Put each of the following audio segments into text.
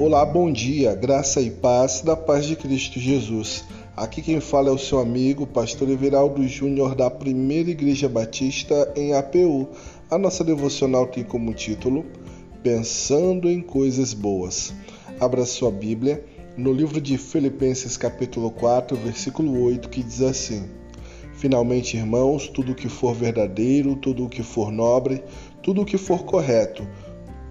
Olá, bom dia, graça e paz da paz de Cristo Jesus. Aqui quem fala é o seu amigo, pastor Everaldo Júnior da Primeira Igreja Batista em APU. A nossa devocional tem como título Pensando em Coisas Boas. Abra sua Bíblia no livro de Filipenses capítulo 4, versículo 8, que diz assim: Finalmente, irmãos, tudo o que for verdadeiro, tudo o que for nobre, tudo o que for correto,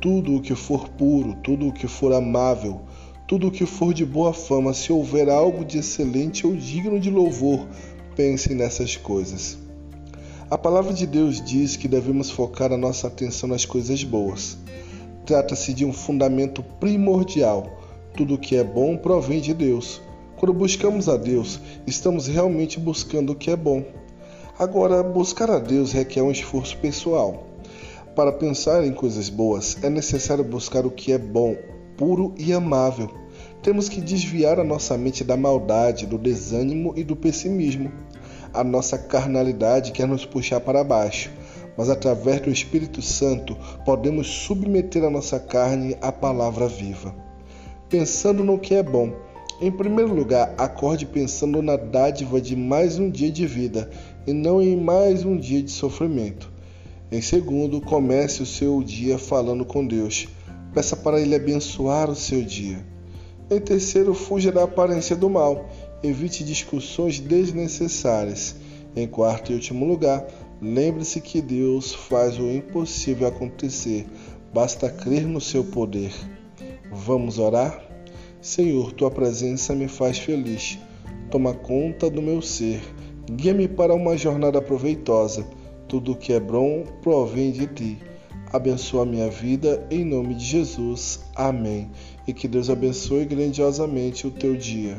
tudo o que for puro, tudo o que for amável, tudo o que for de boa fama, se houver algo de excelente ou digno de louvor, pensem nessas coisas. A palavra de Deus diz que devemos focar a nossa atenção nas coisas boas. Trata-se de um fundamento primordial. Tudo o que é bom provém de Deus. Quando buscamos a Deus, estamos realmente buscando o que é bom. Agora, buscar a Deus requer um esforço pessoal. Para pensar em coisas boas, é necessário buscar o que é bom, puro e amável. Temos que desviar a nossa mente da maldade, do desânimo e do pessimismo. A nossa carnalidade quer nos puxar para baixo, mas através do Espírito Santo podemos submeter a nossa carne à palavra viva. Pensando no que é bom, em primeiro lugar, acorde pensando na dádiva de mais um dia de vida e não em mais um dia de sofrimento. Em segundo, comece o seu dia falando com Deus. Peça para Ele abençoar o seu dia. Em terceiro, fuja da aparência do mal. Evite discussões desnecessárias. Em quarto e último lugar, lembre-se que Deus faz o impossível acontecer. Basta crer no seu poder. Vamos orar? Senhor, tua presença me faz feliz. Toma conta do meu ser. Guia-me para uma jornada proveitosa tudo que é bom provém de ti. Abençoa a minha vida em nome de Jesus. Amém. E que Deus abençoe grandiosamente o teu dia.